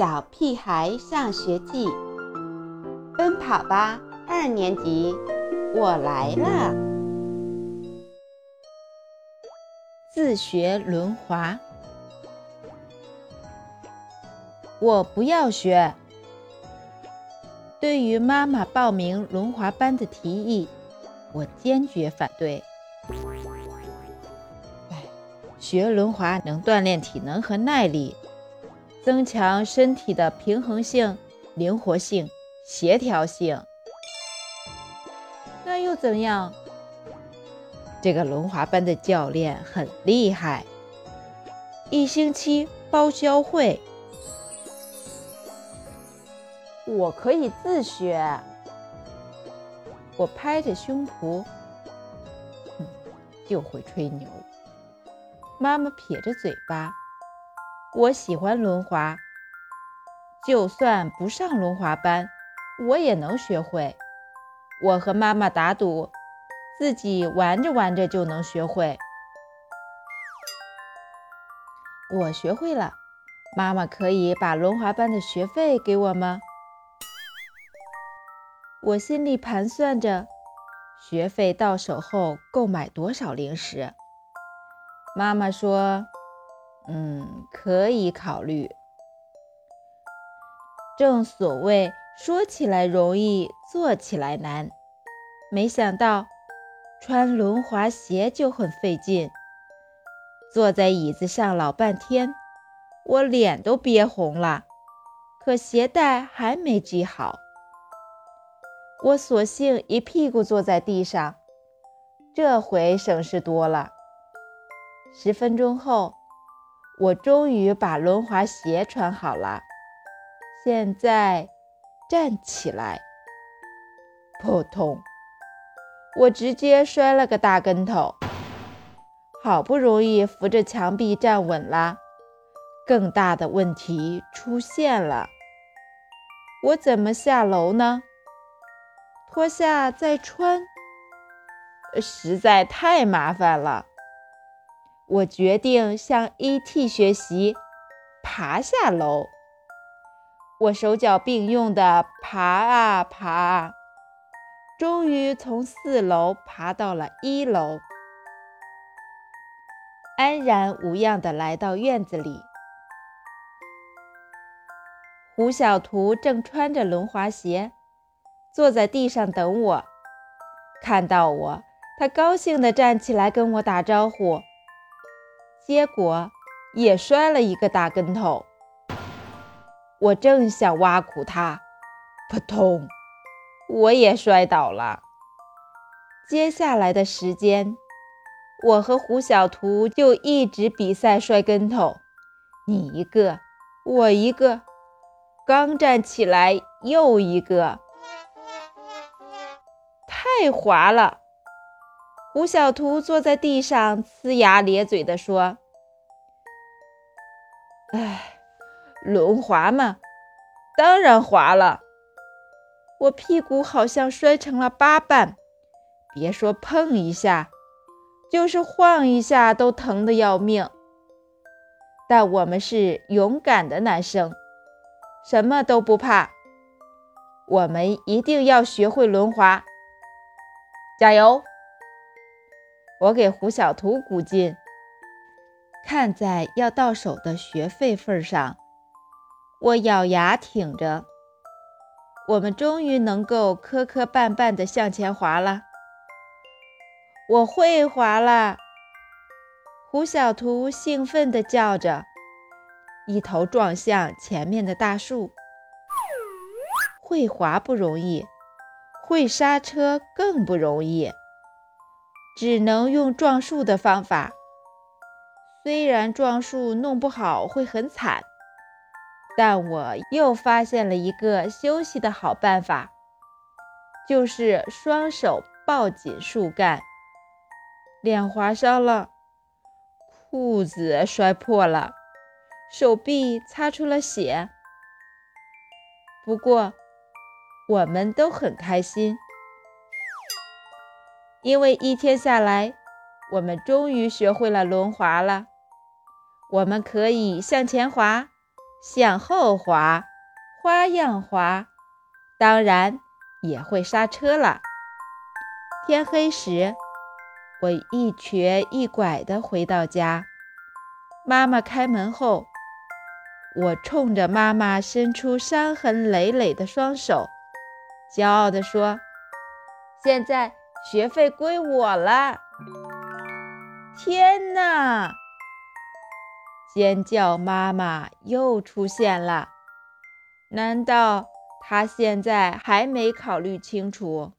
小屁孩上学记》，奔跑吧二年级，我来了。自学轮滑，我不要学。对于妈妈报名轮滑班的提议，我坚决反对。学轮滑能锻炼体能和耐力。增强身体的平衡性、灵活性、协调性，那又怎样？这个轮滑班的教练很厉害，一星期包教会。我可以自学。我拍着胸脯，就会吹牛。妈妈撇着嘴巴。我喜欢轮滑，就算不上轮滑班，我也能学会。我和妈妈打赌，自己玩着玩着就能学会。我学会了，妈妈可以把轮滑班的学费给我吗？我心里盘算着，学费到手后够买多少零食。妈妈说。嗯，可以考虑。正所谓说起来容易，做起来难。没想到穿轮滑鞋就很费劲，坐在椅子上老半天，我脸都憋红了，可鞋带还没系好。我索性一屁股坐在地上，这回省事多了。十分钟后。我终于把轮滑鞋穿好了，现在站起来，扑通！我直接摔了个大跟头。好不容易扶着墙壁站稳了，更大的问题出现了：我怎么下楼呢？脱下再穿，实在太麻烦了。我决定向 E.T. 学习，爬下楼。我手脚并用地爬啊爬啊，终于从四楼爬到了一楼，安然无恙地来到院子里。胡小图正穿着轮滑鞋，坐在地上等我。看到我，他高兴地站起来跟我打招呼。结果也摔了一个大跟头。我正想挖苦他，扑通，我也摔倒了。接下来的时间，我和胡小图就一直比赛摔跟头，你一个，我一个，刚站起来又一个，太滑了。胡小图坐在地上，呲牙咧嘴地说：“哎，轮滑嘛，当然滑了。我屁股好像摔成了八瓣，别说碰一下，就是晃一下都疼得要命。但我们是勇敢的男生，什么都不怕。我们一定要学会轮滑，加油！”我给胡小图鼓劲，看在要到手的学费份上，我咬牙挺着。我们终于能够磕磕绊绊地向前滑了。我会滑了！胡小图兴奋地叫着，一头撞向前面的大树。会滑不容易，会刹车更不容易。只能用撞树的方法，虽然撞树弄不好会很惨，但我又发现了一个休息的好办法，就是双手抱紧树干。脸划伤了，裤子摔破了，手臂擦出了血，不过我们都很开心。因为一天下来，我们终于学会了轮滑了。我们可以向前滑，向后滑，花样滑，当然也会刹车了。天黑时，我一瘸一拐地回到家。妈妈开门后，我冲着妈妈伸出伤痕累累的双手，骄傲地说：“现在学费归我了！”天哪！尖叫妈妈又出现了。难道她现在还没考虑清楚？